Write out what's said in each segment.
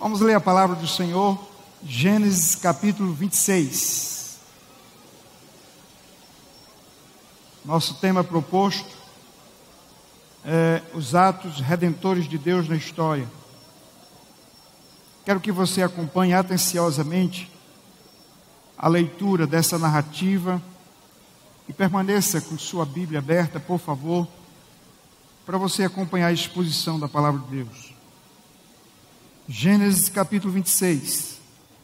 Vamos ler a palavra do Senhor, Gênesis capítulo 26. Nosso tema proposto é os atos redentores de Deus na história. Quero que você acompanhe atenciosamente a leitura dessa narrativa e permaneça com sua Bíblia aberta, por favor, para você acompanhar a exposição da palavra de Deus. Gênesis capítulo 26.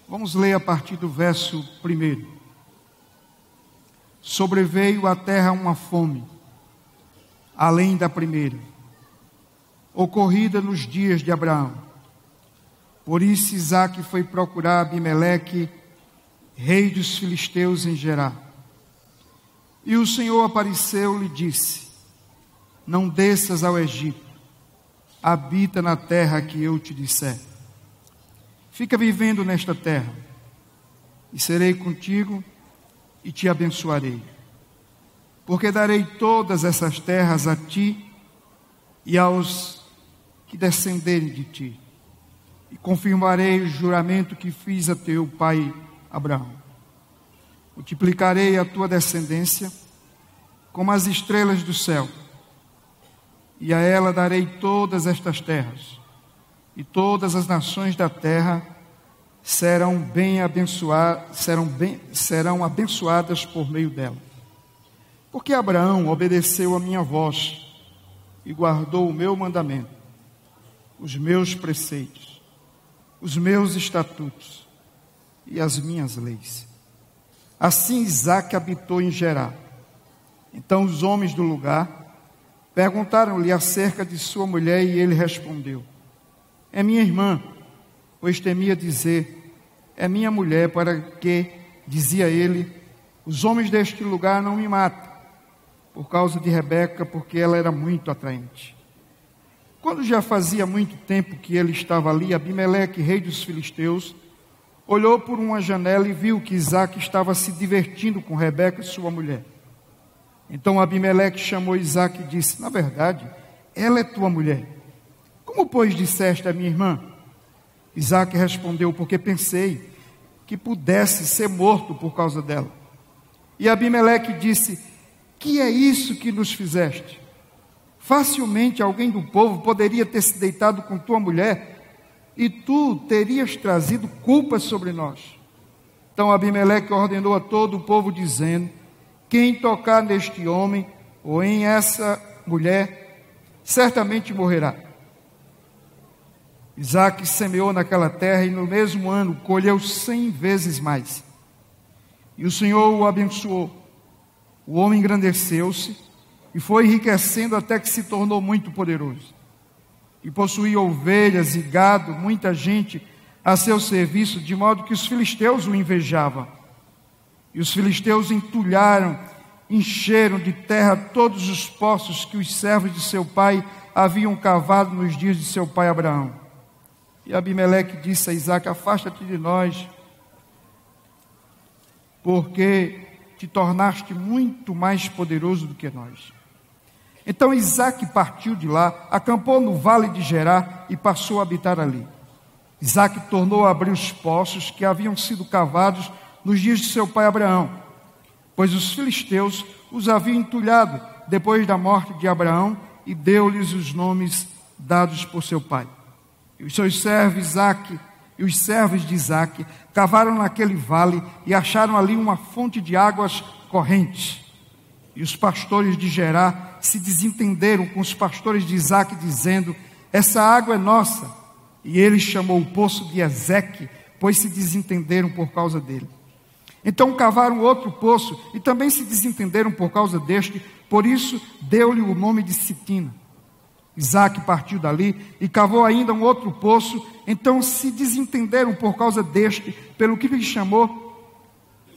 Vamos ler a partir do verso 1. Sobreveio à terra uma fome, além da primeira, ocorrida nos dias de Abraão. Por isso Isaac foi procurar Abimeleque, rei dos filisteus em Gerar. E o Senhor apareceu e disse: Não desças ao Egito, habita na terra que eu te disser. Fica vivendo nesta terra, e serei contigo e te abençoarei. Porque darei todas essas terras a ti e aos que descenderem de ti. E confirmarei o juramento que fiz a teu pai Abraão. Multiplicarei a tua descendência como as estrelas do céu, e a ela darei todas estas terras e todas as nações da terra serão bem abençoadas, serão, bem, serão abençoadas por meio dela. Porque Abraão obedeceu a minha voz e guardou o meu mandamento, os meus preceitos, os meus estatutos e as minhas leis. Assim Isaac habitou em Gerar. Então os homens do lugar perguntaram-lhe acerca de sua mulher e ele respondeu: é minha irmã, pois temia dizer, é minha mulher, para que, dizia ele, os homens deste lugar não me matem, por causa de Rebeca, porque ela era muito atraente. Quando já fazia muito tempo que ele estava ali, Abimeleque, rei dos filisteus, olhou por uma janela e viu que Isaac estava se divertindo com Rebeca, sua mulher. Então Abimeleque chamou Isaac e disse: Na verdade, ela é tua mulher. Como, pois, disseste a minha irmã? Isaac respondeu: Porque pensei que pudesse ser morto por causa dela. E Abimeleque disse: Que é isso que nos fizeste? Facilmente alguém do povo poderia ter se deitado com tua mulher, e tu terias trazido culpa sobre nós. Então Abimeleque ordenou a todo o povo, dizendo: Quem tocar neste homem ou em essa mulher, certamente morrerá. Isaac semeou naquela terra e no mesmo ano colheu cem vezes mais. E o Senhor o abençoou. O homem engrandeceu-se e foi enriquecendo até que se tornou muito poderoso. E possuía ovelhas e gado, muita gente a seu serviço, de modo que os filisteus o invejavam. E os filisteus entulharam, encheram de terra todos os poços que os servos de seu pai haviam cavado nos dias de seu pai Abraão. E Abimeleque disse a Isaac: Afasta-te de nós, porque te tornaste muito mais poderoso do que nós. Então Isaac partiu de lá, acampou no vale de Gerá e passou a habitar ali. Isaac tornou a abrir os poços que haviam sido cavados nos dias de seu pai Abraão, pois os filisteus os haviam entulhado depois da morte de Abraão e deu-lhes os nomes dados por seu pai. E os seus servos Isaac e os servos de Isaac cavaram naquele vale e acharam ali uma fonte de águas correntes. E os pastores de Gerá se desentenderam com os pastores de Isaac, dizendo: Essa água é nossa. E ele chamou o poço de Ezeque, pois se desentenderam por causa dele. Então cavaram outro poço e também se desentenderam por causa deste, por isso deu-lhe o nome de Sitina. Isaac partiu dali e cavou ainda um outro poço, então se desentenderam por causa deste, pelo que lhe chamou,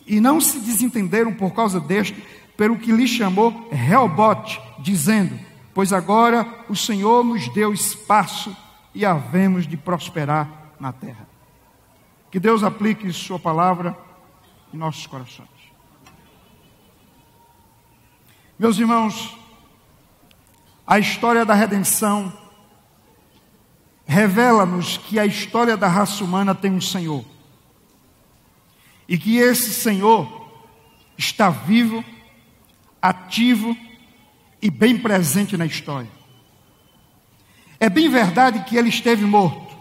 e não se desentenderam por causa deste, pelo que lhe chamou Reobote, dizendo: Pois agora o Senhor nos deu espaço e havemos de prosperar na terra. Que Deus aplique Sua palavra em nossos corações. Meus irmãos, a história da redenção revela-nos que a história da raça humana tem um Senhor. E que esse Senhor está vivo, ativo e bem presente na história. É bem verdade que ele esteve morto,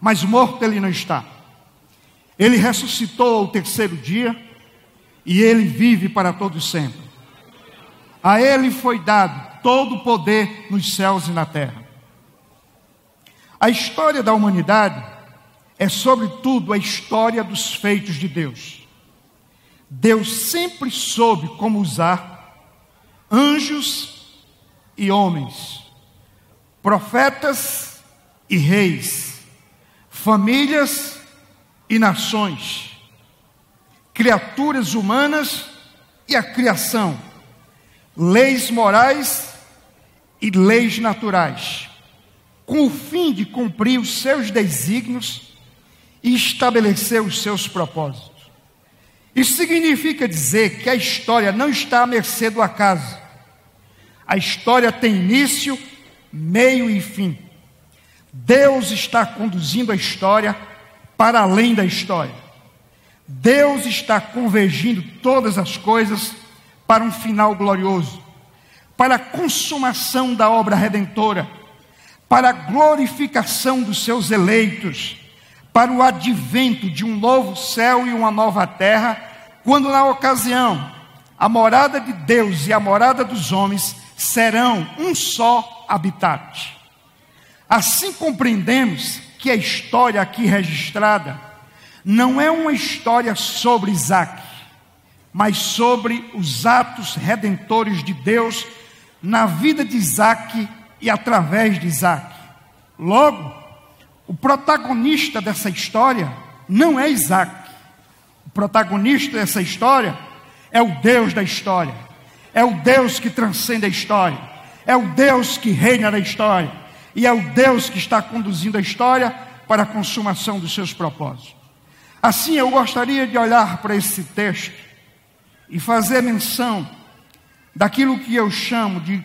mas morto ele não está. Ele ressuscitou ao terceiro dia e ele vive para todo sempre. A ele foi dado todo o poder nos céus e na terra. A história da humanidade é, sobretudo, a história dos feitos de Deus. Deus sempre soube como usar anjos e homens, profetas e reis, famílias e nações, criaturas humanas e a criação, leis morais e leis naturais com o fim de cumprir os seus desígnios e estabelecer os seus propósitos. Isso significa dizer que a história não está à mercê do acaso. A história tem início, meio e fim. Deus está conduzindo a história para além da história. Deus está convergindo todas as coisas para um final glorioso, para a consumação da obra redentora para a glorificação dos seus eleitos, para o advento de um novo céu e uma nova terra, quando na ocasião a morada de Deus e a morada dos homens serão um só habitat. Assim compreendemos que a história aqui registrada não é uma história sobre Isaac, mas sobre os atos redentores de Deus na vida de Isaac e através de Isaac. Logo, o protagonista dessa história não é Isaac. O protagonista dessa história é o Deus da história. É o Deus que transcende a história. É o Deus que reina na história. E é o Deus que está conduzindo a história para a consumação dos seus propósitos. Assim, eu gostaria de olhar para esse texto e fazer menção daquilo que eu chamo de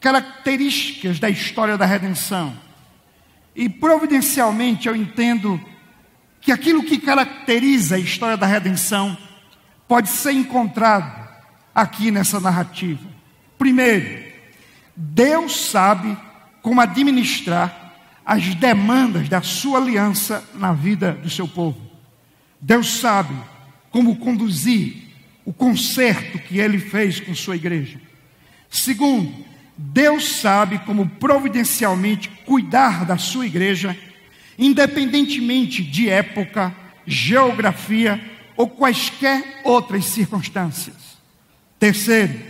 características da história da redenção. E providencialmente eu entendo que aquilo que caracteriza a história da redenção pode ser encontrado aqui nessa narrativa. Primeiro, Deus sabe como administrar as demandas da sua aliança na vida do seu povo. Deus sabe como conduzir o conserto que ele fez com sua igreja. Segundo, Deus sabe como providencialmente cuidar da sua igreja, independentemente de época, geografia ou quaisquer outras circunstâncias. Terceiro,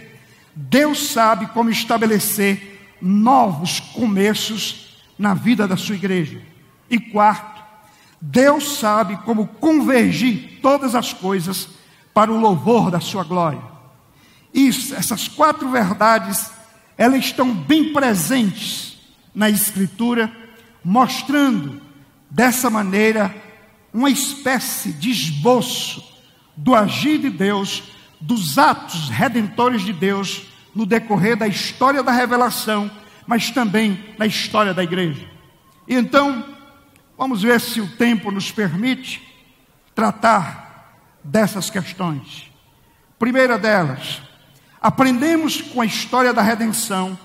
Deus sabe como estabelecer novos começos na vida da sua igreja. E quarto, Deus sabe como convergir todas as coisas para o louvor da sua glória. Isso, essas quatro verdades elas estão bem presentes na Escritura, mostrando dessa maneira uma espécie de esboço do agir de Deus, dos atos redentores de Deus no decorrer da história da revelação, mas também na história da igreja. Então, vamos ver se o tempo nos permite tratar dessas questões. Primeira delas, Aprendemos com a história da redenção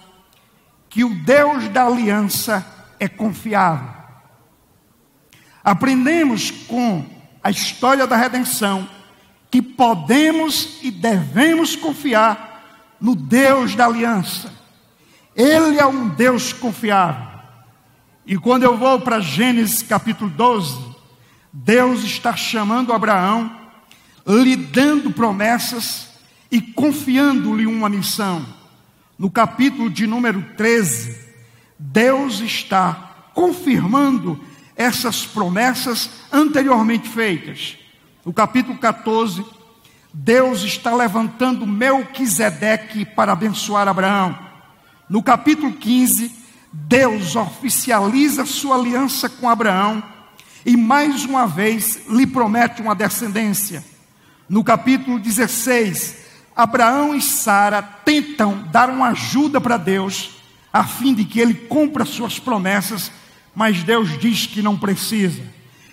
que o Deus da aliança é confiável. Aprendemos com a história da redenção que podemos e devemos confiar no Deus da aliança. Ele é um Deus confiável. E quando eu vou para Gênesis capítulo 12, Deus está chamando Abraão, lhe dando promessas e confiando-lhe uma missão. No capítulo de número 13, Deus está confirmando essas promessas anteriormente feitas. No capítulo 14, Deus está levantando Melquisedeque para abençoar Abraão. No capítulo 15, Deus oficializa sua aliança com Abraão e mais uma vez lhe promete uma descendência. No capítulo 16, Abraão e Sara tentam dar uma ajuda para Deus, a fim de que ele cumpra suas promessas, mas Deus diz que não precisa.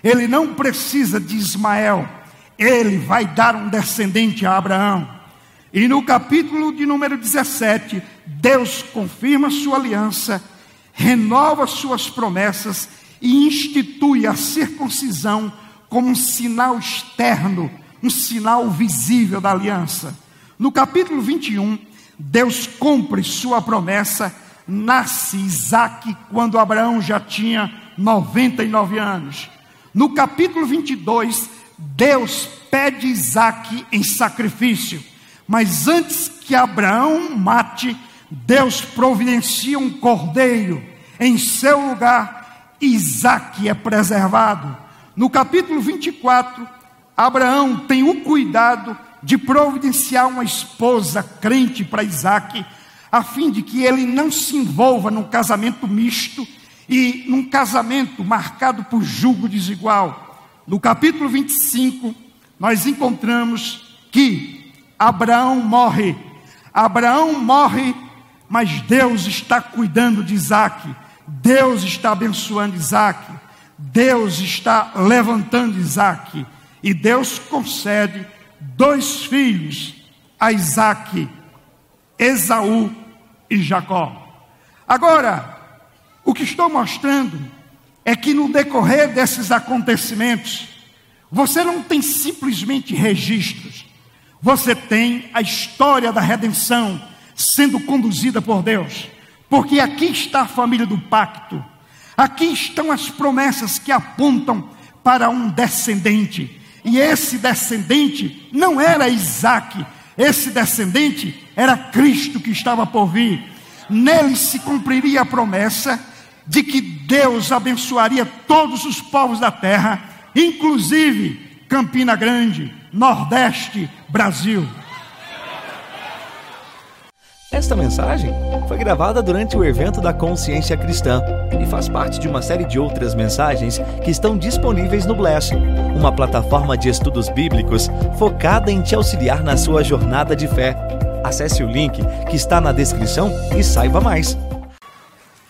Ele não precisa de Ismael, ele vai dar um descendente a Abraão. E no capítulo de número 17, Deus confirma sua aliança, renova suas promessas e institui a circuncisão como um sinal externo, um sinal visível da aliança. No capítulo 21, Deus cumpre sua promessa, nasce Isaac quando Abraão já tinha 99 anos. No capítulo 22, Deus pede Isaac em sacrifício, mas antes que Abraão mate, Deus providencia um cordeiro em seu lugar, Isaac é preservado. No capítulo 24, Abraão tem o cuidado de providenciar uma esposa crente para Isaac, a fim de que ele não se envolva num casamento misto e num casamento marcado por julgo desigual. No capítulo 25, nós encontramos que Abraão morre. Abraão morre, mas Deus está cuidando de Isaac. Deus está abençoando Isaac. Deus está levantando Isaac. E Deus concede dois filhos a Isaac, Esaú e Jacó. Agora, o que estou mostrando é que no decorrer desses acontecimentos, você não tem simplesmente registros, você tem a história da redenção sendo conduzida por Deus, porque aqui está a família do pacto, aqui estão as promessas que apontam para um descendente, e esse descendente não era Isaac, esse descendente era Cristo que estava por vir. Nele se cumpriria a promessa de que Deus abençoaria todos os povos da terra, inclusive Campina Grande, Nordeste, Brasil. Esta mensagem foi gravada durante o evento da Consciência Cristã e faz parte de uma série de outras mensagens que estão disponíveis no Bless, uma plataforma de estudos bíblicos focada em te auxiliar na sua jornada de fé. Acesse o link que está na descrição e saiba mais.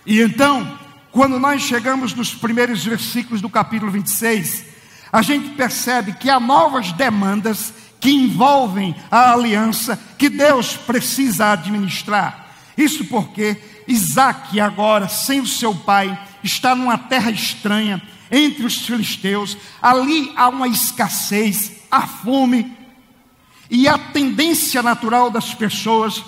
E então, quando nós chegamos nos primeiros versículos do capítulo 26, a gente percebe que há novas demandas que envolvem a aliança que Deus precisa administrar. Isso porque Isaac, agora, sem o seu pai, está numa terra estranha, entre os filisteus, ali há uma escassez, há fome, e a tendência natural das pessoas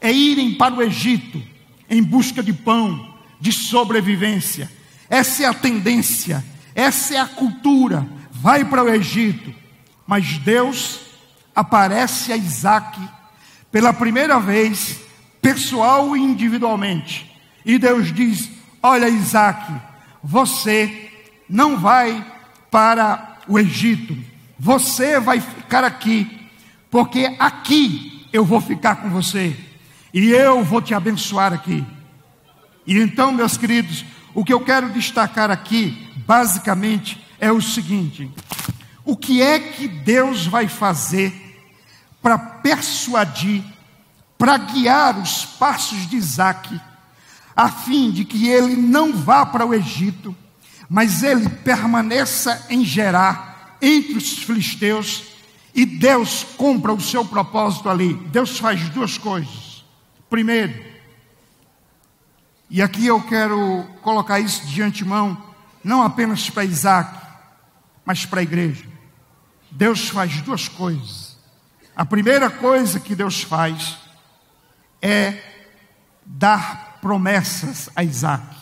é irem para o Egito em busca de pão, de sobrevivência. Essa é a tendência, essa é a cultura. Vai para o Egito. Mas Deus aparece a Isaac pela primeira vez, pessoal e individualmente. E Deus diz: Olha, Isaac, você não vai para o Egito, você vai ficar aqui, porque aqui eu vou ficar com você, e eu vou te abençoar aqui. E então, meus queridos, o que eu quero destacar aqui, basicamente, é o seguinte: o que é que Deus vai fazer para persuadir, para guiar os passos de Isaac, a fim de que ele não vá para o Egito, mas ele permaneça em Gerar, entre os filisteus, e Deus cumpra o seu propósito ali. Deus faz duas coisas. Primeiro, e aqui eu quero colocar isso de antemão, não apenas para Isaac, mas para a igreja. Deus faz duas coisas. A primeira coisa que Deus faz é dar promessas a Isaac.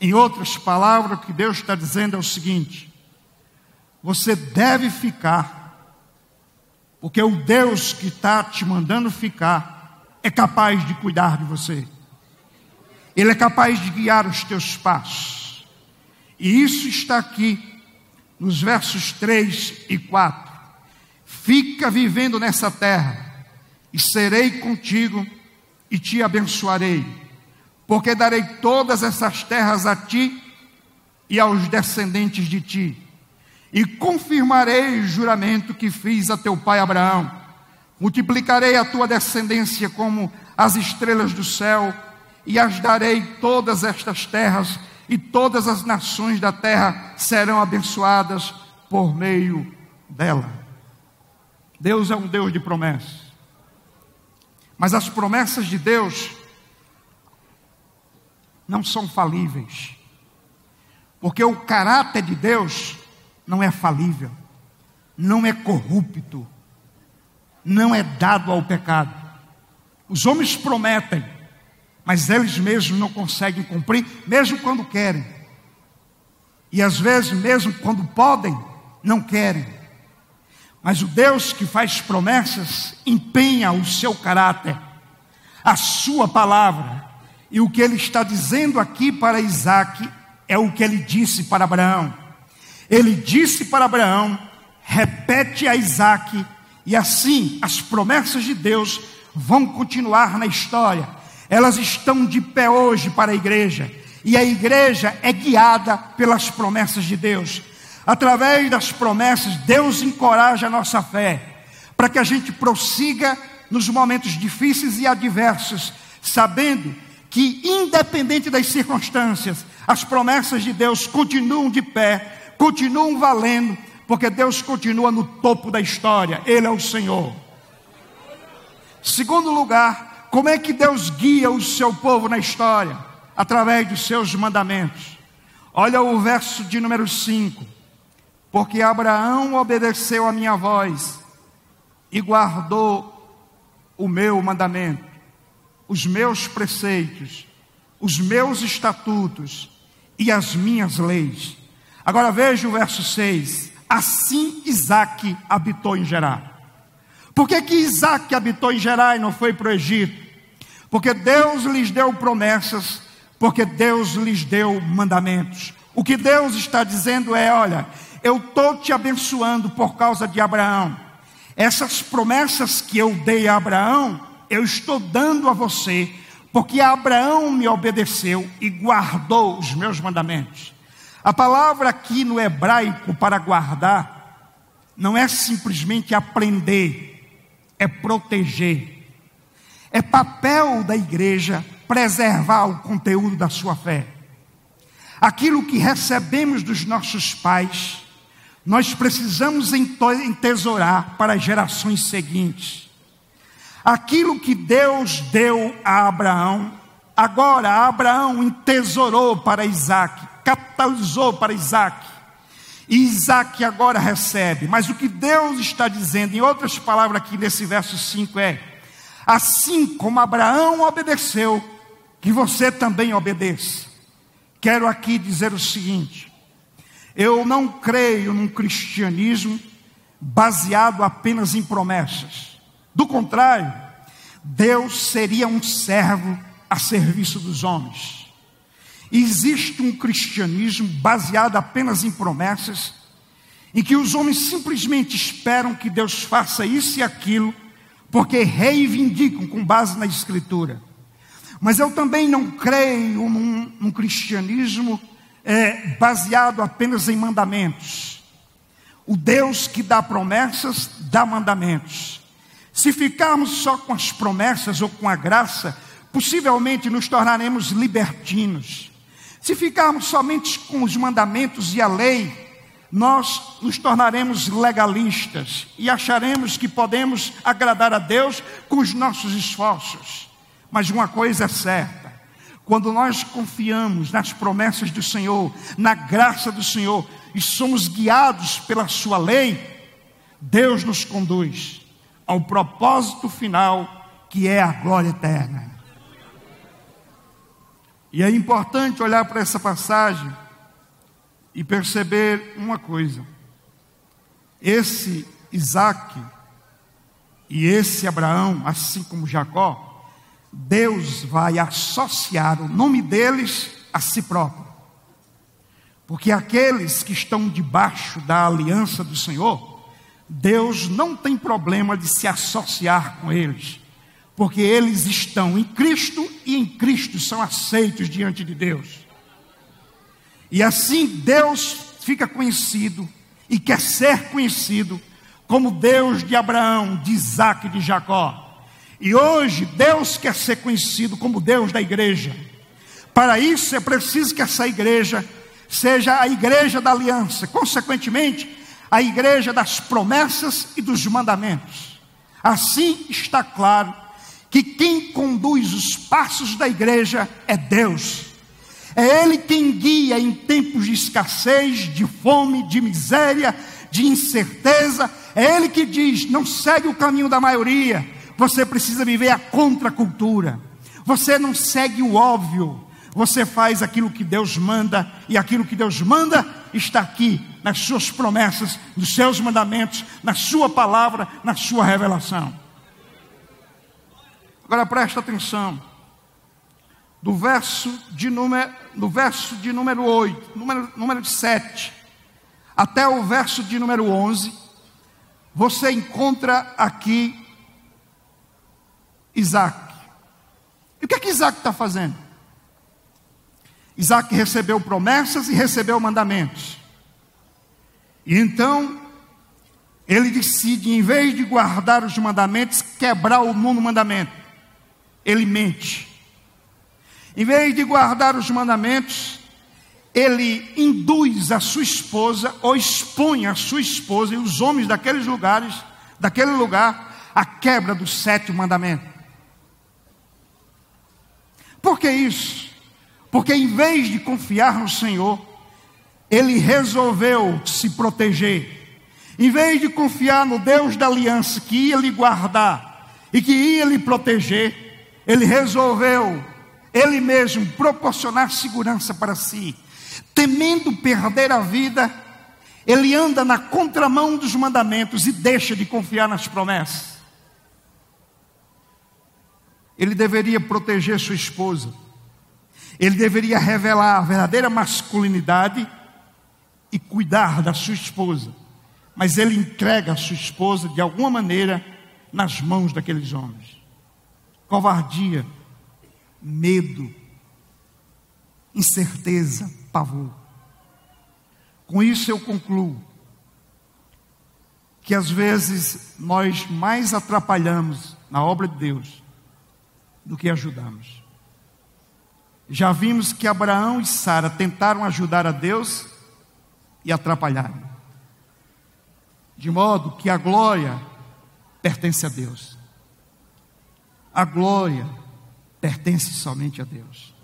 Em outras palavras, o que Deus está dizendo é o seguinte: você deve ficar, porque o Deus que está te mandando ficar é capaz de cuidar de você, Ele é capaz de guiar os teus passos, e isso está aqui nos versos 3 e 4. Fica vivendo nessa terra, e serei contigo e te abençoarei, porque darei todas essas terras a ti e aos descendentes de ti, e confirmarei o juramento que fiz a teu pai Abraão. Multiplicarei a tua descendência como as estrelas do céu, e as darei todas estas terras, e todas as nações da terra serão abençoadas por meio dela. Deus é um Deus de promessas. Mas as promessas de Deus não são falíveis. Porque o caráter de Deus não é falível, não é corrupto, não é dado ao pecado. Os homens prometem, mas eles mesmos não conseguem cumprir, mesmo quando querem. E às vezes, mesmo quando podem, não querem. Mas o Deus que faz promessas empenha o seu caráter, a sua palavra. E o que ele está dizendo aqui para Isaac é o que ele disse para Abraão. Ele disse para Abraão, repete a Isaac, e assim as promessas de Deus vão continuar na história. Elas estão de pé hoje para a igreja. E a igreja é guiada pelas promessas de Deus. Através das promessas, Deus encoraja a nossa fé, para que a gente prossiga nos momentos difíceis e adversos, sabendo que, independente das circunstâncias, as promessas de Deus continuam de pé, continuam valendo, porque Deus continua no topo da história, Ele é o Senhor. Segundo lugar, como é que Deus guia o seu povo na história? Através dos seus mandamentos. Olha o verso de número 5. Porque Abraão obedeceu a minha voz e guardou o meu mandamento, os meus preceitos, os meus estatutos e as minhas leis. Agora veja o verso 6. Assim Isaac habitou em Gerar. Por que, que Isaac habitou em Gerar e não foi para o Egito? Porque Deus lhes deu promessas, porque Deus lhes deu mandamentos. O que Deus está dizendo é: olha, eu estou te abençoando por causa de Abraão. Essas promessas que eu dei a Abraão, eu estou dando a você, porque Abraão me obedeceu e guardou os meus mandamentos. A palavra aqui no hebraico para guardar não é simplesmente aprender, é proteger. É papel da igreja preservar o conteúdo da sua fé. Aquilo que recebemos dos nossos pais, nós precisamos entesourar para gerações seguintes. Aquilo que Deus deu a Abraão, agora Abraão entesourou para Isaac, capitalizou para Isaac. E Isaac agora recebe. Mas o que Deus está dizendo, em outras palavras aqui nesse verso 5 é: assim como Abraão obedeceu, que você também obedeça. Quero aqui dizer o seguinte: eu não creio num cristianismo baseado apenas em promessas. Do contrário, Deus seria um servo a serviço dos homens. Existe um cristianismo baseado apenas em promessas, em que os homens simplesmente esperam que Deus faça isso e aquilo, porque reivindicam com base na Escritura. Mas eu também não creio num, num cristianismo é, baseado apenas em mandamentos. O Deus que dá promessas, dá mandamentos. Se ficarmos só com as promessas ou com a graça, possivelmente nos tornaremos libertinos. Se ficarmos somente com os mandamentos e a lei, nós nos tornaremos legalistas e acharemos que podemos agradar a Deus com os nossos esforços. Mas uma coisa é certa: quando nós confiamos nas promessas do Senhor, na graça do Senhor e somos guiados pela Sua lei, Deus nos conduz ao propósito final que é a glória eterna. E é importante olhar para essa passagem e perceber uma coisa: esse Isaac e esse Abraão, assim como Jacó, Deus vai associar o nome deles a si próprio. Porque aqueles que estão debaixo da aliança do Senhor, Deus não tem problema de se associar com eles, porque eles estão em Cristo e em Cristo são aceitos diante de Deus. E assim Deus fica conhecido e quer ser conhecido como Deus de Abraão, de Isaac e de Jacó. E hoje Deus quer ser conhecido como Deus da igreja. Para isso é preciso que essa igreja seja a igreja da aliança, consequentemente, a igreja das promessas e dos mandamentos. Assim está claro que quem conduz os passos da igreja é Deus. É Ele quem guia em tempos de escassez, de fome, de miséria, de incerteza. É Ele que diz: não segue o caminho da maioria, você precisa viver a contracultura. Você não segue o óbvio, você faz aquilo que Deus manda, e aquilo que Deus manda está aqui, nas suas promessas, nos seus mandamentos, na sua palavra, na sua revelação. Agora presta atenção. Do verso de número, do verso de número 8, número, número 7, até o verso de número 11, você encontra aqui Isaac. E o que é que Isaac está fazendo? Isaac recebeu promessas e recebeu mandamentos. E então, ele decide, em vez de guardar os mandamentos, quebrar o nono mandamento. Ele mente. Em vez de guardar os mandamentos, ele induz a sua esposa, ou expõe a sua esposa e os homens daqueles lugares, daquele lugar, a quebra do sétimo mandamento. Por que isso? Porque em vez de confiar no Senhor, ele resolveu se proteger. Em vez de confiar no Deus da aliança que ia lhe guardar e que ia lhe proteger, ele resolveu ele mesmo proporcionar segurança para si. Temendo perder a vida, ele anda na contramão dos mandamentos e deixa de confiar nas promessas. Ele deveria proteger sua esposa. Ele deveria revelar a verdadeira masculinidade e cuidar da sua esposa. Mas ele entrega a sua esposa de alguma maneira nas mãos daqueles homens. Covardia, medo, incerteza, pavor. Com isso eu concluo que às vezes nós mais atrapalhamos na obra de Deus do que ajudamos. Já vimos que Abraão e Sara tentaram ajudar a Deus e atrapalharam. De modo que a glória pertence a Deus. A glória pertence somente a Deus.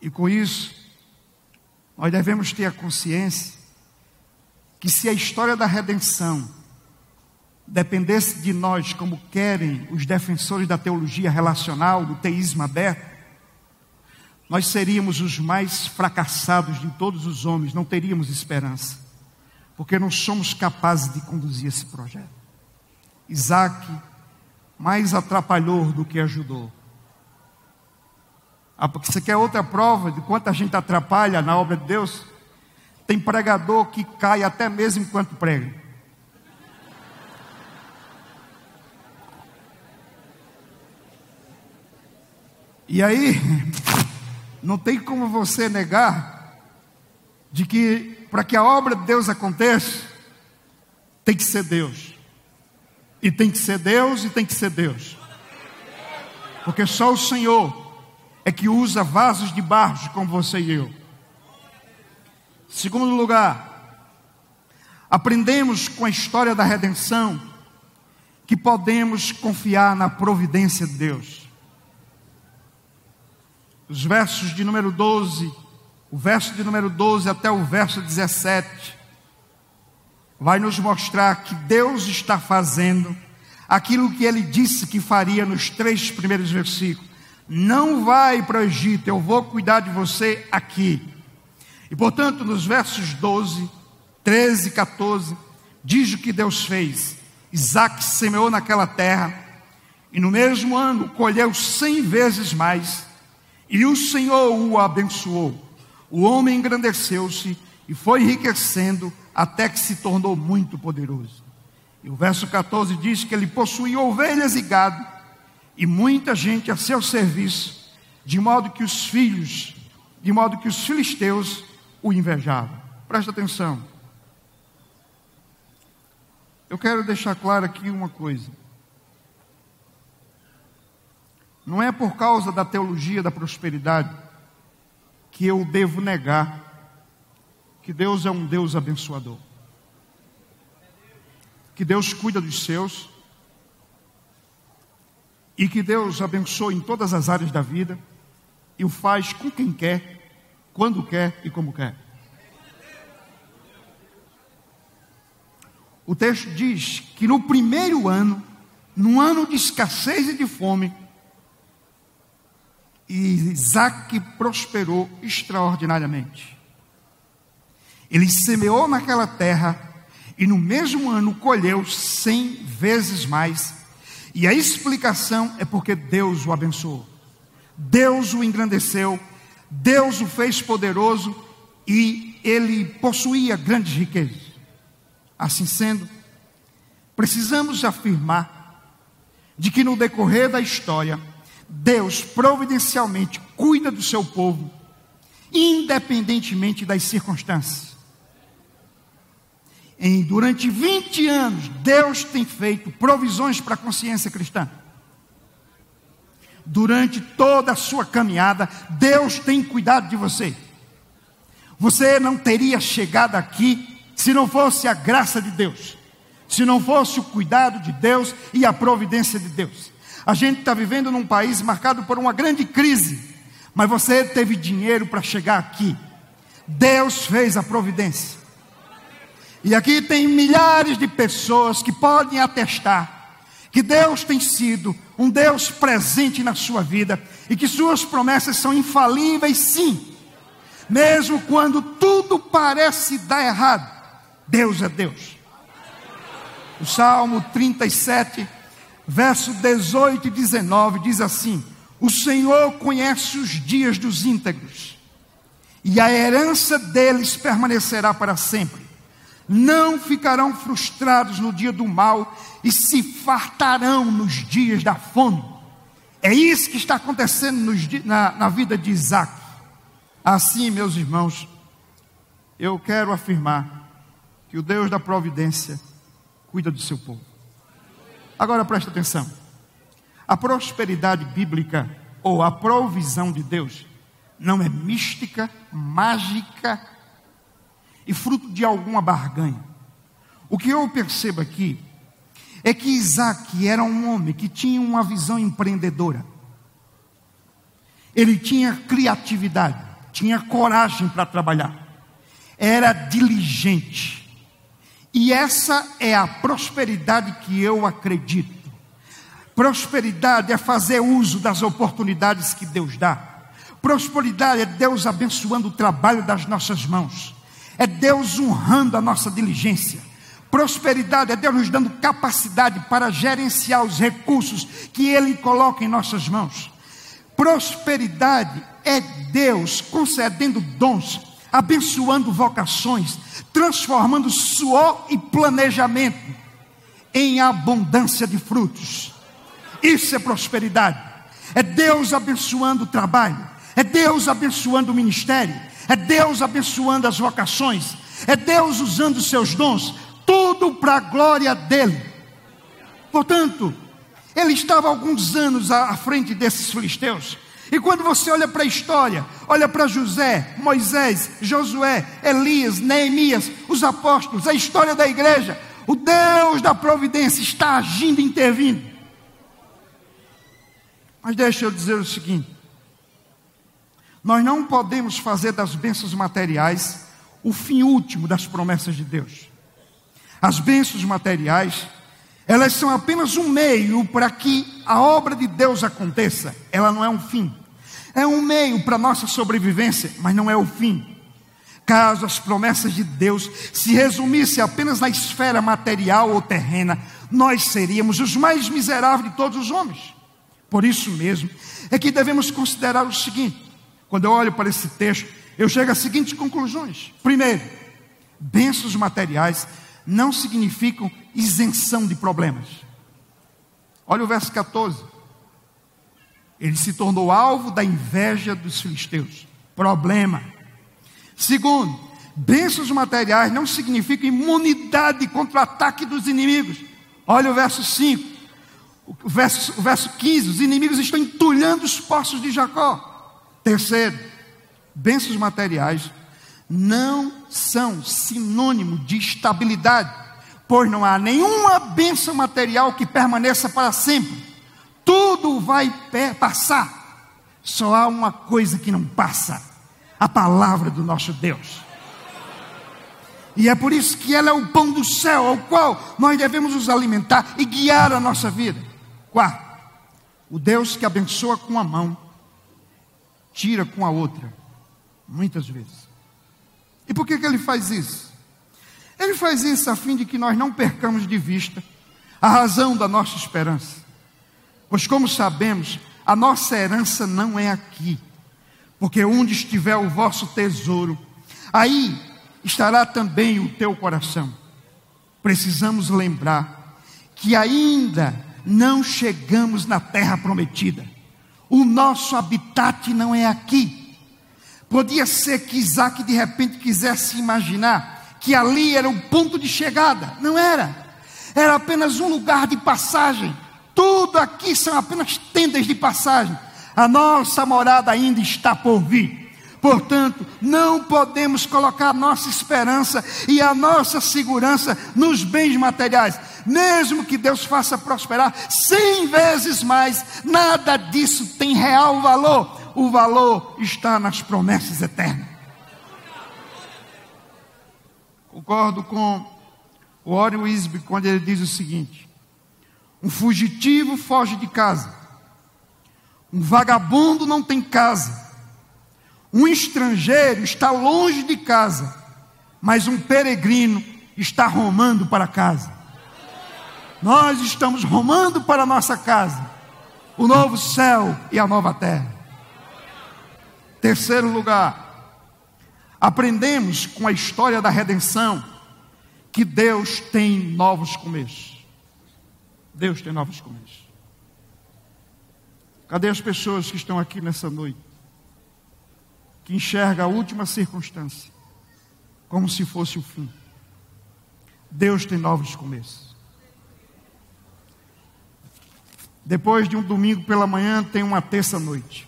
E com isso, nós devemos ter a consciência que se a história da redenção dependesse de nós, como querem os defensores da teologia relacional, do teísmo aberto, nós seríamos os mais fracassados de todos os homens, não teríamos esperança, porque não somos capazes de conduzir esse projeto. Isaac mais atrapalhou do que ajudou. Ah, porque você quer outra prova de quanta gente atrapalha na obra de Deus? Tem pregador que cai até mesmo enquanto prega. E aí, não tem como você negar de que para que a obra de Deus aconteça, tem que ser Deus. E tem que ser Deus e tem que ser Deus. Porque só o Senhor é que usa vasos de barro como você e eu. Segundo lugar, aprendemos com a história da redenção que podemos confiar na providência de Deus. Os versos de número 12, o verso de número 12 até o verso 17, vai nos mostrar que Deus está fazendo aquilo que ele disse que faria nos três primeiros versículos. Não vai para o Egito, eu vou cuidar de você aqui. E portanto, nos versos 12, 13 e 14, diz o que Deus fez. Isaac semeou naquela terra, e no mesmo ano colheu cem vezes mais, e o Senhor o abençoou. O homem engrandeceu-se e foi enriquecendo até que se tornou muito poderoso. E o verso 14 diz que ele possuía ovelhas e gado, e muita gente a seu serviço, de modo que os filhos, de modo que os filisteus o invejavam. Presta atenção. Eu quero deixar claro aqui uma coisa. Não é por causa da teologia da prosperidade que eu devo negar que Deus é um Deus abençoador. Que Deus cuida dos seus. E que Deus abençoa em todas as áreas da vida e o faz com quem quer, quando quer e como quer. O texto diz que no primeiro ano, num ano de escassez e de fome, Isaac prosperou extraordinariamente. Ele semeou naquela terra e no mesmo ano colheu cem vezes mais. E a explicação é porque Deus o abençoou. Deus o engrandeceu, Deus o fez poderoso e ele possuía grandes riquezas. Assim sendo, precisamos afirmar de que no decorrer da história, Deus providencialmente cuida do seu povo, independentemente das circunstâncias. Em, durante 20 anos, Deus tem feito provisões para a consciência cristã. Durante toda a sua caminhada, Deus tem cuidado de você. Você não teria chegado aqui se não fosse a graça de Deus, se não fosse o cuidado de Deus e a providência de Deus. A gente está vivendo num país marcado por uma grande crise, mas você teve dinheiro para chegar aqui. Deus fez a providência. E aqui tem milhares de pessoas que podem atestar que Deus tem sido um Deus presente na sua vida e que suas promessas são infalíveis, sim. Mesmo quando tudo parece dar errado, Deus é Deus. O Salmo 37, verso 18 e 19 diz assim: O Senhor conhece os dias dos íntegros, e a herança deles permanecerá para sempre não ficarão frustrados no dia do mal e se fartarão nos dias da fome. É isso que está acontecendo nos, na, na vida de Isaac. Assim, meus irmãos, eu quero afirmar que o Deus da providência cuida do seu povo. Agora presta atenção. A prosperidade bíblica ou a provisão de Deus não é mística, mágica e fruto de alguma barganha. O que eu percebo aqui é que Isaac era um homem que tinha uma visão empreendedora. Ele tinha criatividade, tinha coragem para trabalhar, era diligente. E essa é a prosperidade que eu acredito. Prosperidade é fazer uso das oportunidades que Deus dá. Prosperidade é Deus abençoando o trabalho das nossas mãos é Deus honrando a nossa diligência. Prosperidade é Deus nos dando capacidade para gerenciar os recursos que Ele coloca em nossas mãos. Prosperidade é Deus concedendo dons, abençoando vocações, transformando suor e planejamento em abundância de frutos. Isso é prosperidade. É Deus abençoando o trabalho, é Deus abençoando o ministério, é Deus abençoando as vocações, é Deus usando os seus dons, tudo para a glória dele. Portanto, ele estava alguns anos à frente desses filisteus. E quando você olha para a história, olha para José, Moisés, Josué, Elias, Neemias, os apóstolos, a história da igreja, o Deus da providência está agindo, intervindo. Mas deixa eu dizer o seguinte: nós não podemos fazer das bênçãos materiais o fim último das promessas de Deus. As bênçãos materiais, elas são apenas um meio para que a obra de Deus aconteça. Ela não é um fim. É um meio para nossa sobrevivência, mas não é o fim. Caso as promessas de Deus se resumissem apenas na esfera material ou terrena, nós seríamos os mais miseráveis de todos os homens. Por isso mesmo é que devemos considerar o seguinte: quando eu olho para esse texto, eu chego às seguintes conclusões. Primeiro, bênçãos materiais não significam isenção de problemas. Olha o verso 14. Ele se tornou alvo da inveja dos filisteus. Problema. Segundo, bênçãos materiais não significam imunidade contra o ataque dos inimigos. Olha o verso 5. O verso, o verso 15: os inimigos estão entulhando os poços de Jacó. Terceiro, bênçãos materiais não são sinônimo de estabilidade, pois não há nenhuma bênção material que permaneça para sempre. Tudo vai passar. Só há uma coisa que não passa: a palavra do nosso Deus. E é por isso que ela é o pão do céu, ao qual nós devemos nos alimentar e guiar a nossa vida. Quarto, o Deus que abençoa com a mão, tira com a outra, muitas vezes. E por que, que ele faz isso? Ele faz isso a fim de que nós não percamos de vista a razão da nossa esperança. Pois, como sabemos, a nossa herança não é aqui, porque onde estiver o vosso tesouro, aí estará também o teu coração. Precisamos lembrar que ainda não chegamos na terra prometida. O nosso habitat não é aqui. Podia ser que Isaac de repente quisesse imaginar que ali era o ponto de chegada. Não era. Era apenas um lugar de passagem. Tudo aqui são apenas tendas de passagem. A nossa morada ainda está por vir. Portanto, não podemos colocar nossa esperança e a nossa segurança nos bens materiais. Mesmo que Deus faça prosperar cem vezes mais, nada disso tem real valor. O valor está nas promessas eternas. Concordo com o Warren Wisby quando ele diz o seguinte: um fugitivo foge de casa, um vagabundo não tem casa um estrangeiro está longe de casa, mas um peregrino está romando para casa. Nós estamos romando para a nossa casa, o novo céu e a nova terra. Terceiro lugar, aprendemos com a história da redenção que Deus tem novos começos. Deus tem novos começos. Cadê as pessoas que estão aqui nessa noite? que enxerga a última circunstância como se fosse o fim. Deus tem novos começos. Depois de um domingo pela manhã, tem uma terça-noite.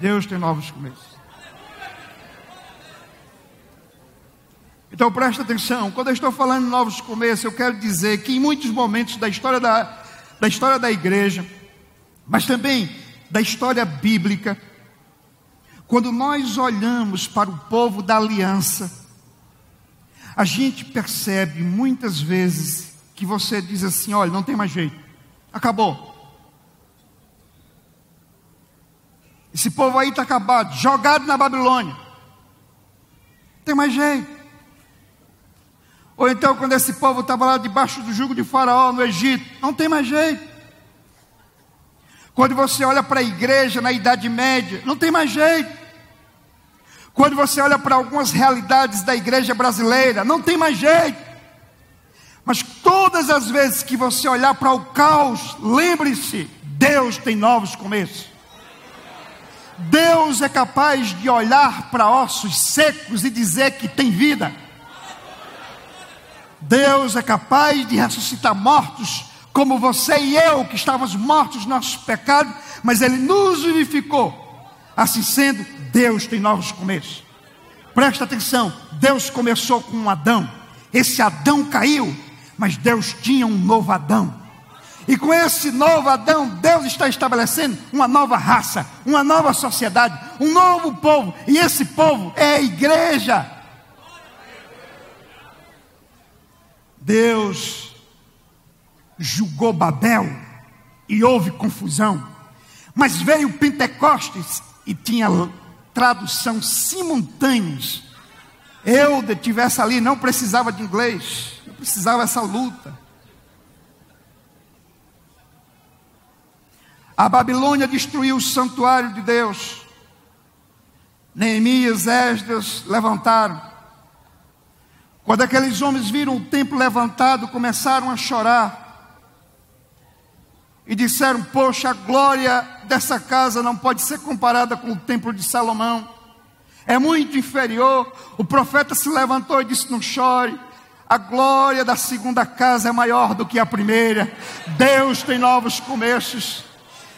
Deus tem novos começos. Então presta atenção, quando eu estou falando de novos começos, eu quero dizer que em muitos momentos da história da, da história da igreja, mas também da história bíblica, quando nós olhamos para o povo da aliança, a gente percebe muitas vezes que você diz assim: olha, não tem mais jeito, acabou. Esse povo aí está acabado, jogado na Babilônia. Não tem mais jeito. Ou então, quando esse povo estava lá debaixo do jugo de Faraó no Egito, não tem mais jeito. Quando você olha para a igreja na Idade Média, não tem mais jeito. Quando você olha para algumas realidades da igreja brasileira, não tem mais jeito. Mas todas as vezes que você olhar para o caos, lembre-se: Deus tem novos começos. Deus é capaz de olhar para ossos secos e dizer que tem vida. Deus é capaz de ressuscitar mortos como você e eu, que estávamos mortos nos nossos pecados, mas Ele nos vivificou. Assim sendo, Deus tem novos começos. Presta atenção: Deus começou com Adão, esse Adão caiu, mas Deus tinha um novo Adão. E com esse novo Adão, Deus está estabelecendo uma nova raça, uma nova sociedade, um novo povo, e esse povo é a igreja. Deus julgou Babel e houve confusão. Mas veio Pentecostes e tinha tradução simultâneas. Eu tivesse ali, não precisava de inglês, não precisava essa luta. A Babilônia destruiu o santuário de Deus. Neemias, Esdras levantaram. Quando aqueles homens viram o templo levantado, começaram a chorar e disseram: Poxa, a glória dessa casa não pode ser comparada com o templo de Salomão, é muito inferior. O profeta se levantou e disse: Não chore, A glória da segunda casa é maior do que a primeira. Deus tem novos começos.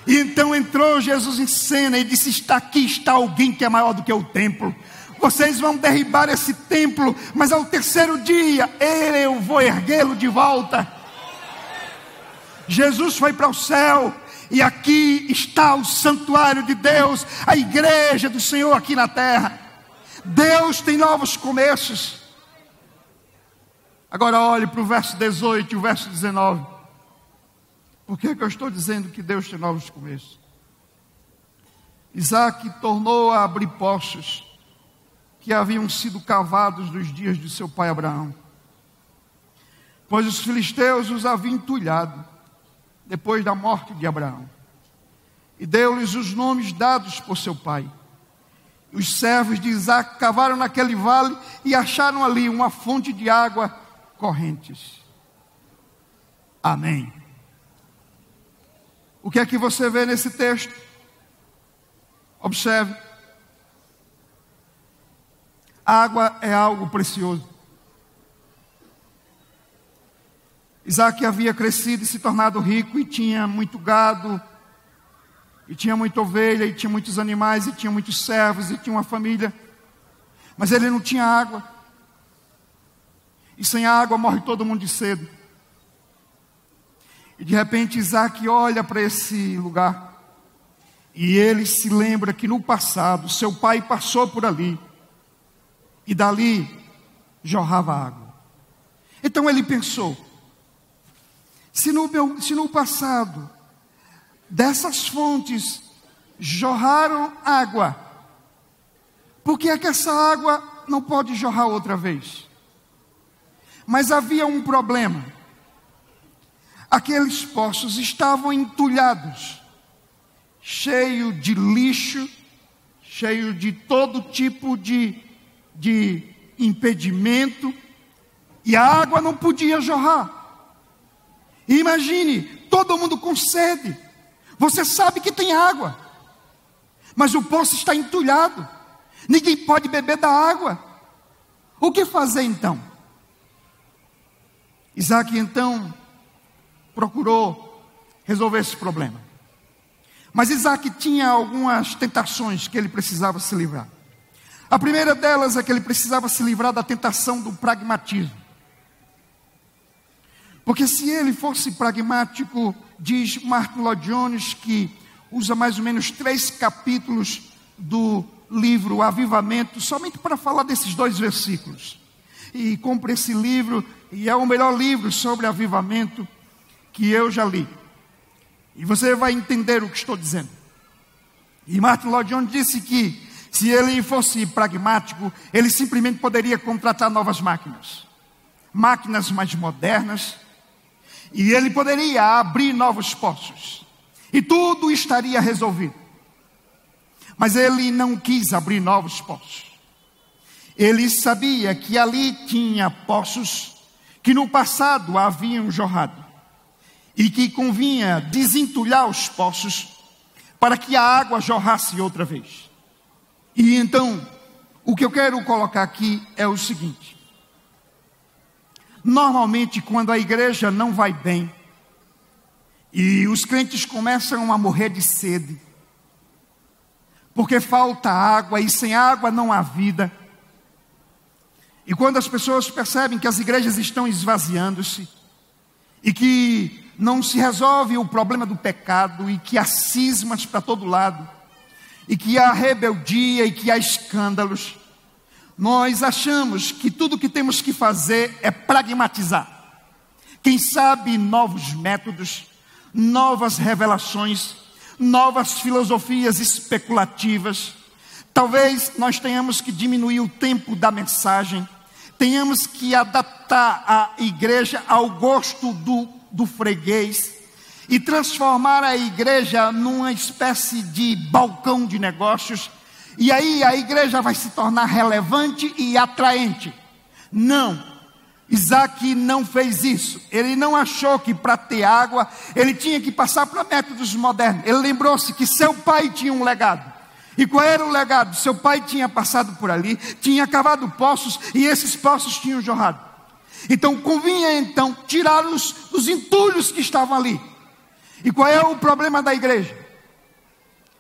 E então entrou Jesus em cena e disse: Está aqui, está alguém que é maior do que o templo. Vocês vão derribar esse templo, mas ao terceiro dia eu vou erguê-lo de volta. Jesus foi para o céu, e aqui está o santuário de Deus, a igreja do Senhor aqui na terra. Deus tem novos começos. Agora olhe para o verso 18 e o verso 19. Por que, que eu estou dizendo que Deus tem novos começos? Isaac tornou a abrir poços que haviam sido cavados nos dias de seu pai Abraão, pois os filisteus os haviam entulhado depois da morte de Abraão, e deu-lhes os nomes dados por seu pai. Os servos de Isaac cavaram naquele vale e acharam ali uma fonte de água correntes. Amém. O que é que você vê nesse texto? Observe. Água é algo precioso. Isaac havia crescido e se tornado rico e tinha muito gado, e tinha muita ovelha, e tinha muitos animais, e tinha muitos servos, e tinha uma família. Mas ele não tinha água. E sem água morre todo mundo de sede. E de repente Isaac olha para esse lugar. E ele se lembra que no passado seu pai passou por ali e dali jorrava água. Então ele pensou: se no, meu, se no passado dessas fontes jorraram água, por que é que essa água não pode jorrar outra vez? Mas havia um problema. Aqueles poços estavam entulhados, cheio de lixo, cheio de todo tipo de de impedimento e a água não podia jorrar. imagine, todo mundo com sede. Você sabe que tem água, mas o poço está entulhado. Ninguém pode beber da água. O que fazer então? Isaac então procurou resolver esse problema. Mas Isaac tinha algumas tentações que ele precisava se livrar. A primeira delas é que ele precisava se livrar da tentação do pragmatismo. Porque se ele fosse pragmático, diz Martin Lloyd Jones, que usa mais ou menos três capítulos do livro Avivamento, somente para falar desses dois versículos. E compre esse livro, e é o melhor livro sobre avivamento que eu já li. E você vai entender o que estou dizendo. E Martin Lloyd Jones disse que se ele fosse pragmático, ele simplesmente poderia contratar novas máquinas, máquinas mais modernas, e ele poderia abrir novos poços, e tudo estaria resolvido. Mas ele não quis abrir novos poços. Ele sabia que ali tinha poços que no passado haviam jorrado e que convinha desentulhar os poços para que a água jorrasse outra vez. E então, o que eu quero colocar aqui é o seguinte: normalmente, quando a igreja não vai bem, e os crentes começam a morrer de sede, porque falta água e sem água não há vida. E quando as pessoas percebem que as igrejas estão esvaziando-se e que não se resolve o problema do pecado e que há cismas para todo lado, e que há rebeldia e que há escândalos, nós achamos que tudo que temos que fazer é pragmatizar. Quem sabe novos métodos, novas revelações, novas filosofias especulativas. Talvez nós tenhamos que diminuir o tempo da mensagem, tenhamos que adaptar a igreja ao gosto do, do freguês e transformar a igreja numa espécie de balcão de negócios, e aí a igreja vai se tornar relevante e atraente. Não, Isaac não fez isso. Ele não achou que para ter água ele tinha que passar para métodos modernos. Ele lembrou-se que seu pai tinha um legado. E qual era o legado? Seu pai tinha passado por ali, tinha cavado poços e esses poços tinham jorrado. Então convinha então tirar os, os entulhos que estavam ali. E qual é o problema da igreja?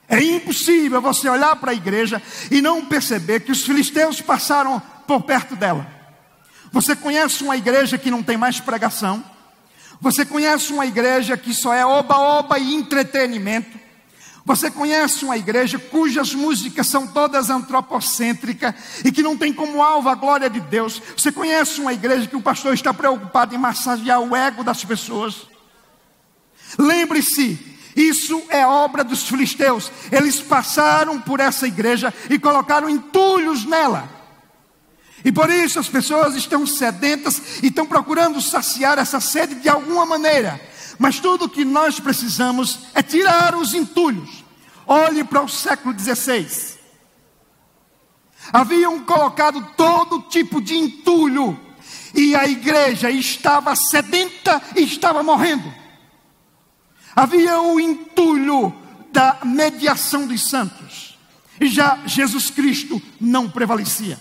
É impossível você olhar para a igreja e não perceber que os filisteus passaram por perto dela. Você conhece uma igreja que não tem mais pregação? Você conhece uma igreja que só é oba-oba e entretenimento? Você conhece uma igreja cujas músicas são todas antropocêntricas e que não tem como alvo a glória de Deus? Você conhece uma igreja que o pastor está preocupado em massagear o ego das pessoas? Lembre-se, isso é obra dos filisteus. Eles passaram por essa igreja e colocaram entulhos nela. E por isso as pessoas estão sedentas e estão procurando saciar essa sede de alguma maneira. Mas tudo o que nós precisamos é tirar os entulhos. Olhe para o século XVI. Haviam colocado todo tipo de entulho. E a igreja estava sedenta e estava morrendo. Havia o entulho da mediação dos santos. E já Jesus Cristo não prevalecia.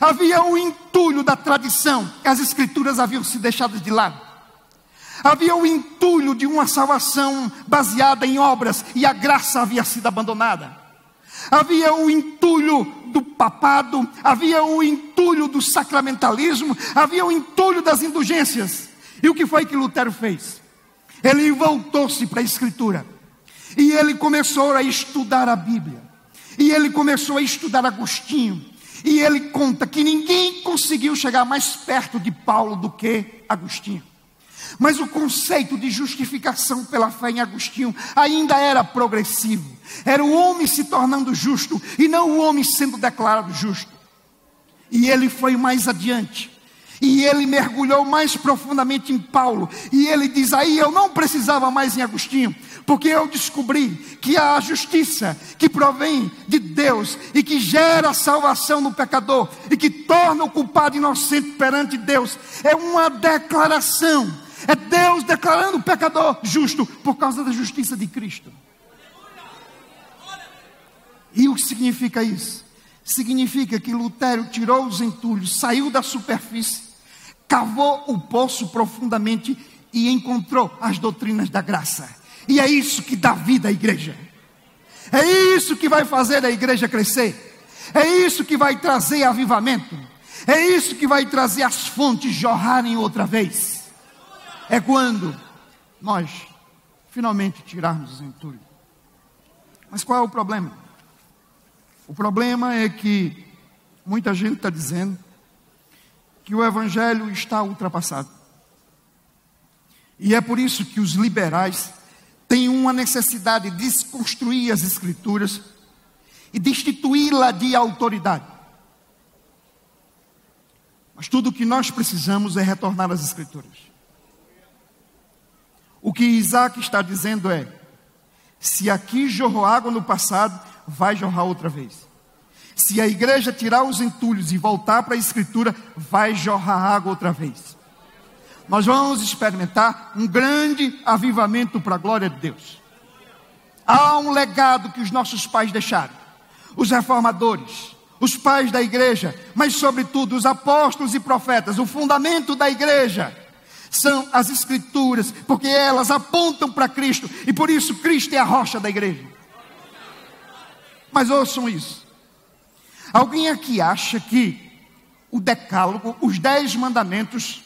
Havia o entulho da tradição, as escrituras haviam se deixado de lado. Havia o entulho de uma salvação baseada em obras e a graça havia sido abandonada. Havia o entulho do papado, havia o entulho do sacramentalismo, havia o entulho das indulgências. E o que foi que Lutero fez? Ele voltou-se para a Escritura e ele começou a estudar a Bíblia. E ele começou a estudar Agostinho, e ele conta que ninguém conseguiu chegar mais perto de Paulo do que Agostinho. Mas o conceito de justificação pela fé em Agostinho ainda era progressivo. Era o homem se tornando justo e não o homem sendo declarado justo. E ele foi mais adiante. E ele mergulhou mais profundamente em Paulo. E ele diz: aí eu não precisava mais em Agostinho, porque eu descobri que a justiça que provém de Deus e que gera salvação no pecador e que torna o culpado inocente perante Deus é uma declaração. É Deus declarando o pecador justo por causa da justiça de Cristo. E o que significa isso? Significa que Lutero tirou os entulhos, saiu da superfície, cavou o poço profundamente e encontrou as doutrinas da graça. E é isso que dá vida à igreja. É isso que vai fazer a igreja crescer. É isso que vai trazer avivamento. É isso que vai trazer as fontes jorrarem outra vez. É quando nós finalmente tirarmos os entulhos. Mas qual é o problema? O problema é que muita gente está dizendo que o evangelho está ultrapassado. E é por isso que os liberais tem uma necessidade de desconstruir as Escrituras e destituí-la de autoridade. Mas tudo o que nós precisamos é retornar às Escrituras. O que Isaac está dizendo é: se aqui jorrou água no passado, vai jorrar outra vez. Se a igreja tirar os entulhos e voltar para a Escritura, vai jorrar água outra vez nós vamos experimentar um grande avivamento para a glória de Deus. Há um legado que os nossos pais deixaram, os reformadores, os pais da igreja, mas, sobretudo, os apóstolos e profetas. O fundamento da igreja são as Escrituras, porque elas apontam para Cristo e por isso Cristo é a rocha da igreja. Mas ouçam isso: alguém aqui acha que o Decálogo, os Dez Mandamentos,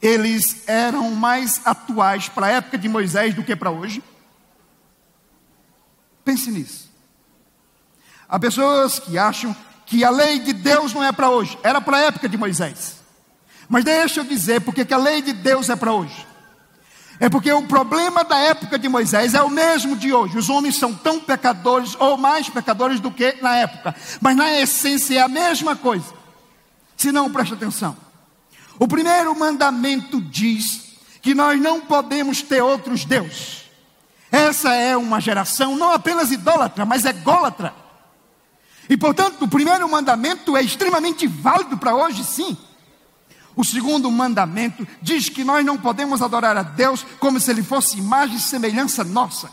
eles eram mais atuais para a época de Moisés do que para hoje? Pense nisso. Há pessoas que acham que a lei de Deus não é para hoje, era para a época de Moisés. Mas deixa eu dizer porque que a lei de Deus é para hoje. É porque o problema da época de Moisés é o mesmo de hoje. Os homens são tão pecadores ou mais pecadores do que na época. Mas na essência é a mesma coisa. Se não, preste atenção. O primeiro mandamento diz que nós não podemos ter outros deuses. Essa é uma geração não apenas idólatra, mas ególatra. E portanto, o primeiro mandamento é extremamente válido para hoje, sim. O segundo mandamento diz que nós não podemos adorar a Deus como se ele fosse imagem e semelhança nossa.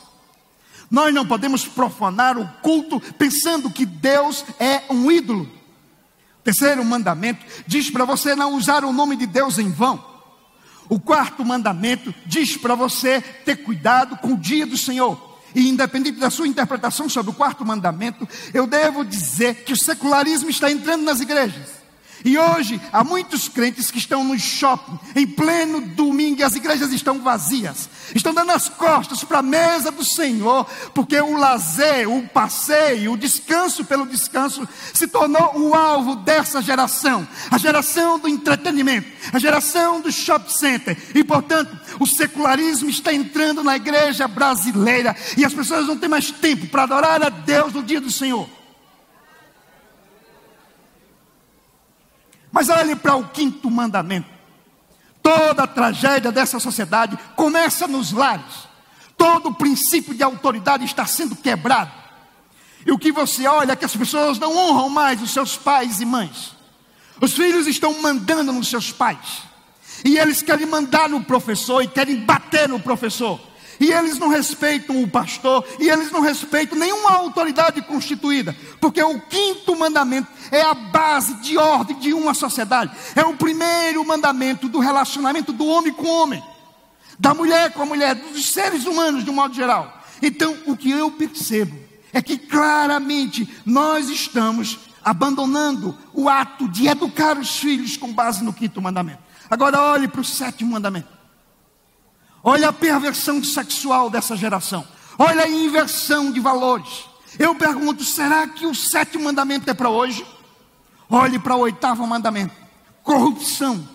Nós não podemos profanar o culto pensando que Deus é um ídolo. terceiro mandamento diz para você não usar o nome de Deus em vão. O quarto mandamento diz para você ter cuidado com o dia do Senhor. E independente da sua interpretação sobre o quarto mandamento, eu devo dizer que o secularismo está entrando nas igrejas. E hoje há muitos crentes que estão no shopping, em pleno domingo, e as igrejas estão vazias. Estão dando as costas para a mesa do Senhor, porque o lazer, o passeio, o descanso pelo descanso se tornou o alvo dessa geração. A geração do entretenimento, a geração do shopping center. E portanto, o secularismo está entrando na igreja brasileira e as pessoas não têm mais tempo para adorar a Deus no dia do Senhor. Mas olhe para o quinto mandamento. Toda a tragédia dessa sociedade começa nos lares. Todo o princípio de autoridade está sendo quebrado. E o que você olha é que as pessoas não honram mais os seus pais e mães. Os filhos estão mandando nos seus pais. E eles querem mandar no professor e querem bater no professor e eles não respeitam o pastor, e eles não respeitam nenhuma autoridade constituída, porque o quinto mandamento é a base de ordem de uma sociedade, é o primeiro mandamento do relacionamento do homem com o homem, da mulher com a mulher, dos seres humanos de um modo geral. Então, o que eu percebo é que claramente nós estamos abandonando o ato de educar os filhos com base no quinto mandamento. Agora, olhe para o sétimo mandamento. Olha a perversão sexual dessa geração. Olha a inversão de valores. Eu pergunto: será que o sétimo mandamento é para hoje? Olhe para o oitavo mandamento: corrupção,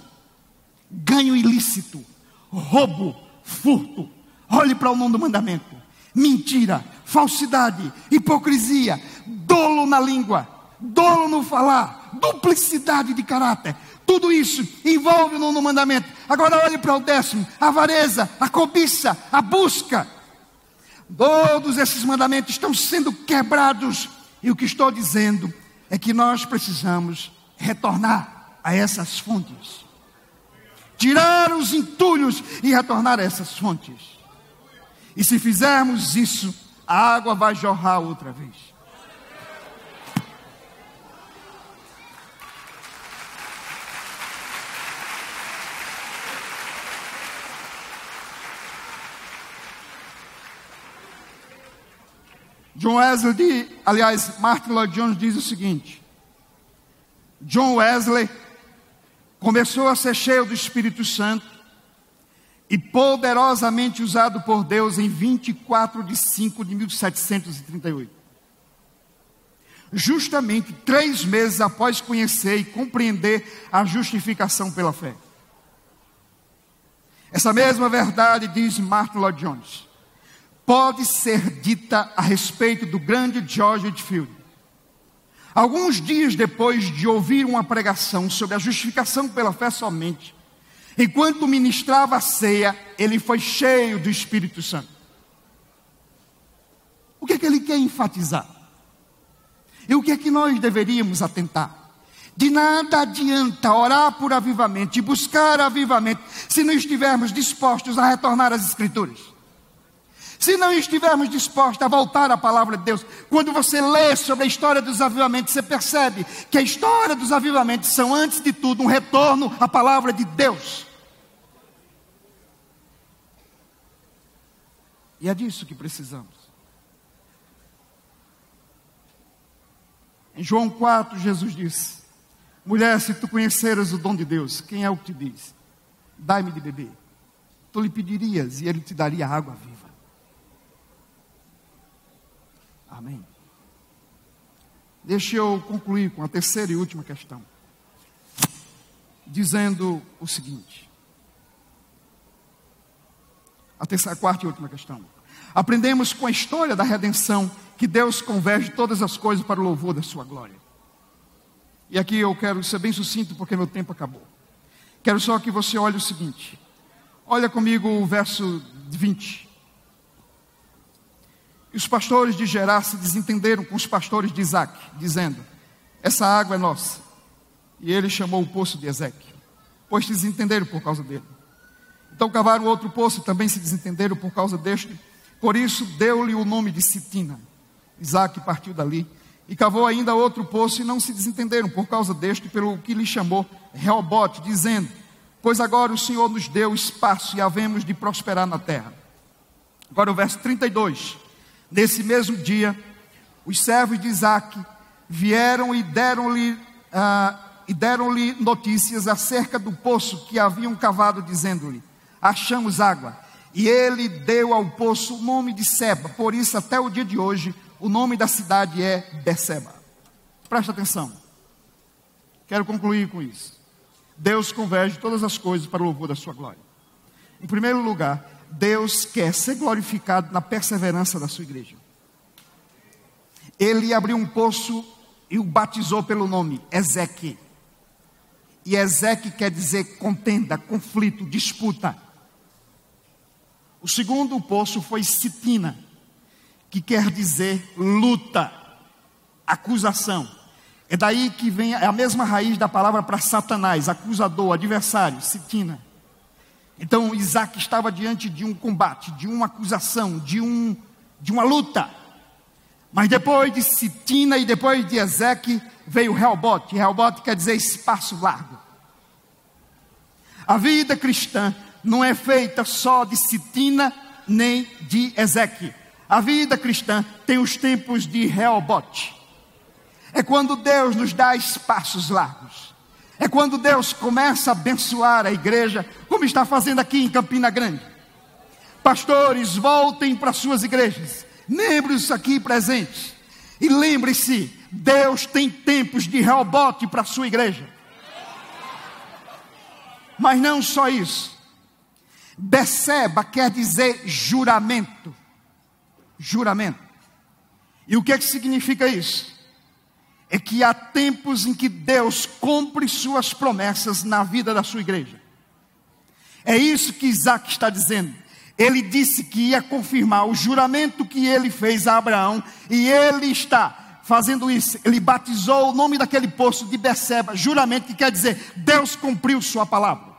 ganho ilícito, roubo, furto. Olhe para o nono mandamento: mentira, falsidade, hipocrisia, dolo na língua, dolo no falar, duplicidade de caráter. Tudo isso envolve o nono mandamento. Agora olhe para o décimo: a avareza, a cobiça, a busca. Todos esses mandamentos estão sendo quebrados. E o que estou dizendo é que nós precisamos retornar a essas fontes. Tirar os entulhos e retornar a essas fontes. E se fizermos isso, a água vai jorrar outra vez. John Wesley, aliás, Martin Lloyd Jones diz o seguinte: John Wesley começou a ser cheio do Espírito Santo e poderosamente usado por Deus em 24 de 5 de 1738. Justamente três meses após conhecer e compreender a justificação pela fé. Essa mesma verdade diz Martin Lloyd Jones pode ser dita a respeito do grande George Whitfield. Alguns dias depois de ouvir uma pregação sobre a justificação pela fé somente, enquanto ministrava a ceia, ele foi cheio do Espírito Santo. O que é que ele quer enfatizar? E o que é que nós deveríamos atentar? De nada adianta orar por avivamento e buscar avivamento se não estivermos dispostos a retornar às Escrituras. Se não estivermos dispostos a voltar à palavra de Deus, quando você lê sobre a história dos avivamentos, você percebe que a história dos avivamentos são, antes de tudo, um retorno à palavra de Deus. E é disso que precisamos. Em João 4, Jesus disse: Mulher, se tu conheceras o dom de Deus, quem é o que te diz? Dai-me de beber. Tu lhe pedirias e ele te daria água viva. Amém. Deixe eu concluir com a terceira e última questão, dizendo o seguinte: a terceira, a quarta e última questão. Aprendemos com a história da redenção que Deus converge todas as coisas para o louvor da sua glória. E aqui eu quero ser bem sucinto porque meu tempo acabou. Quero só que você olhe o seguinte. Olha comigo o verso 20. E os pastores de Gerar se desentenderam com os pastores de Isaac, dizendo: Essa água é nossa. E ele chamou o poço de Ezequiel, pois se desentenderam por causa dele. Então cavaram outro poço e também se desentenderam por causa deste. Por isso deu-lhe o nome de Sitina. Isaac partiu dali E cavou ainda outro poço e não se desentenderam por causa deste, pelo que lhe chamou Reobote, dizendo: Pois agora o Senhor nos deu espaço e havemos de prosperar na terra. Agora o verso 32. Nesse mesmo dia, os servos de Isaac vieram e deram-lhe uh, e deram-lhe notícias acerca do poço que haviam cavado, dizendo-lhe: Achamos água. E ele deu ao poço o nome de Seba. Por isso, até o dia de hoje, o nome da cidade é Beceba. Presta atenção. Quero concluir com isso. Deus converge todas as coisas para o louvor da sua glória. Em primeiro lugar, Deus quer ser glorificado na perseverança da sua igreja. Ele abriu um poço e o batizou pelo nome Ezequiel. E Ezequiel quer dizer contenda, conflito, disputa. O segundo poço foi Sitina, que quer dizer luta, acusação. É daí que vem a mesma raiz da palavra para Satanás, acusador, adversário, Sitina. Então Isaac estava diante de um combate, de uma acusação, de, um, de uma luta. Mas depois de Sitina e depois de Ezeque, veio Helbot. Helbot quer dizer espaço largo. A vida cristã não é feita só de Sitina nem de Ezeque. A vida cristã tem os tempos de Helbot. É quando Deus nos dá espaços largos. É quando Deus começa a abençoar a igreja, como está fazendo aqui em Campina Grande. Pastores, voltem para suas igrejas membros aqui presentes. E lembre-se, Deus tem tempos de rebote para a sua igreja. Mas não só isso. Beceba quer dizer juramento. Juramento. E o que, é que significa isso? É que há tempos em que Deus cumpre suas promessas na vida da sua igreja. É isso que Isaac está dizendo ele disse que ia confirmar o juramento que ele fez a Abraão, e ele está fazendo isso. Ele batizou o nome daquele poço de Beceba, juramento que quer dizer Deus cumpriu sua palavra.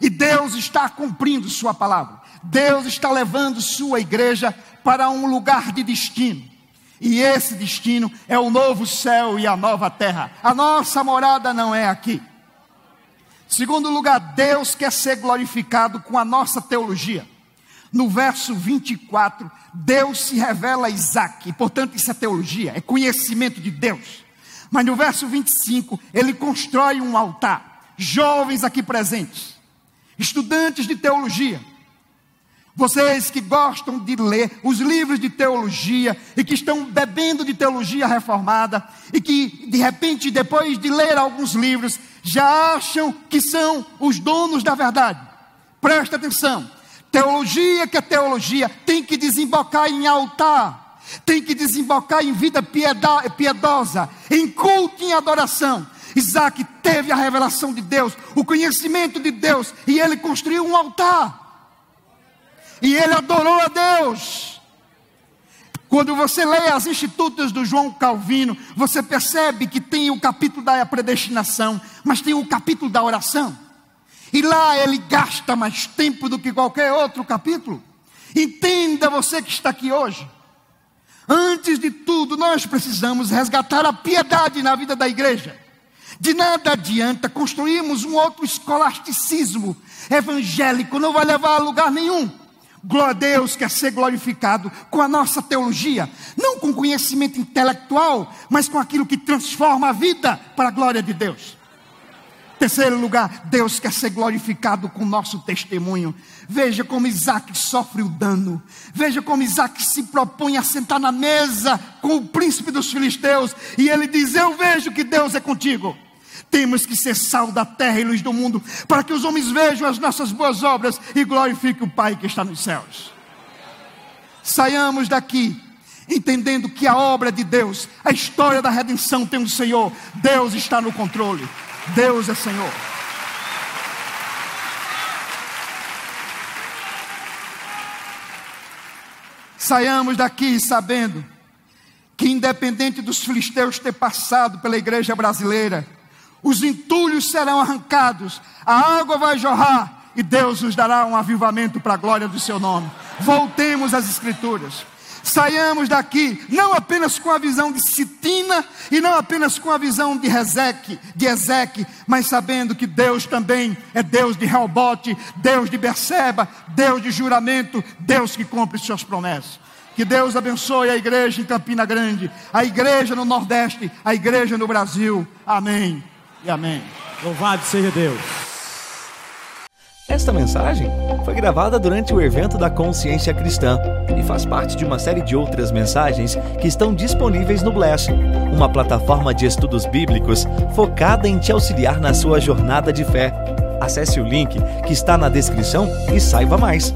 E Deus está cumprindo sua palavra. Deus está levando sua igreja para um lugar de destino. E esse destino é o novo céu e a nova terra. A nossa morada não é aqui. Segundo lugar, Deus quer ser glorificado com a nossa teologia. No verso 24, Deus se revela a Isaac, e, portanto, isso é teologia, é conhecimento de Deus. Mas no verso 25, ele constrói um altar. Jovens aqui presentes, estudantes de teologia, vocês que gostam de ler os livros de teologia e que estão bebendo de teologia reformada e que de repente depois de ler alguns livros já acham que são os donos da verdade. Presta atenção. Teologia que é teologia tem que desembocar em altar, tem que desembocar em vida piedosa, em culto, em adoração. Isaac teve a revelação de Deus, o conhecimento de Deus, e ele construiu um altar e ele adorou a Deus. Quando você lê as Institutas do João Calvino, você percebe que tem o capítulo da predestinação, mas tem o capítulo da oração. E lá ele gasta mais tempo do que qualquer outro capítulo. Entenda você que está aqui hoje. Antes de tudo, nós precisamos resgatar a piedade na vida da igreja. De nada adianta construirmos um outro escolasticismo evangélico, não vai levar a lugar nenhum. Glória a Deus quer ser glorificado com a nossa teologia, não com conhecimento intelectual, mas com aquilo que transforma a vida para a glória de Deus. Terceiro lugar, Deus quer ser glorificado com o nosso testemunho. Veja como Isaac sofre o dano. Veja como Isaac se propõe a sentar na mesa com o príncipe dos filisteus. E ele diz: Eu vejo que Deus é contigo. Temos que ser sal da terra e luz do mundo, para que os homens vejam as nossas boas obras e glorifiquem o Pai que está nos céus. Saiamos daqui entendendo que a obra de Deus, a história da redenção tem um Senhor. Deus está no controle. Deus é Senhor. Saiamos daqui sabendo que, independente dos filisteus ter passado pela igreja brasileira, os entulhos serão arrancados, a água vai jorrar e Deus nos dará um avivamento para a glória do seu nome. Voltemos às Escrituras. saiamos daqui não apenas com a visão de Sitina e não apenas com a visão de Rezeque, de Ezeque, mas sabendo que Deus também é Deus de Reobote, Deus de Berseba, Deus de juramento, Deus que cumpre suas promessas. Que Deus abençoe a igreja em Campina Grande, a igreja no Nordeste, a igreja no Brasil. Amém e amém. Louvado seja Deus. Esta mensagem foi gravada durante o evento da Consciência Cristã e faz parte de uma série de outras mensagens que estão disponíveis no Bless, uma plataforma de estudos bíblicos focada em te auxiliar na sua jornada de fé. Acesse o link que está na descrição e saiba mais.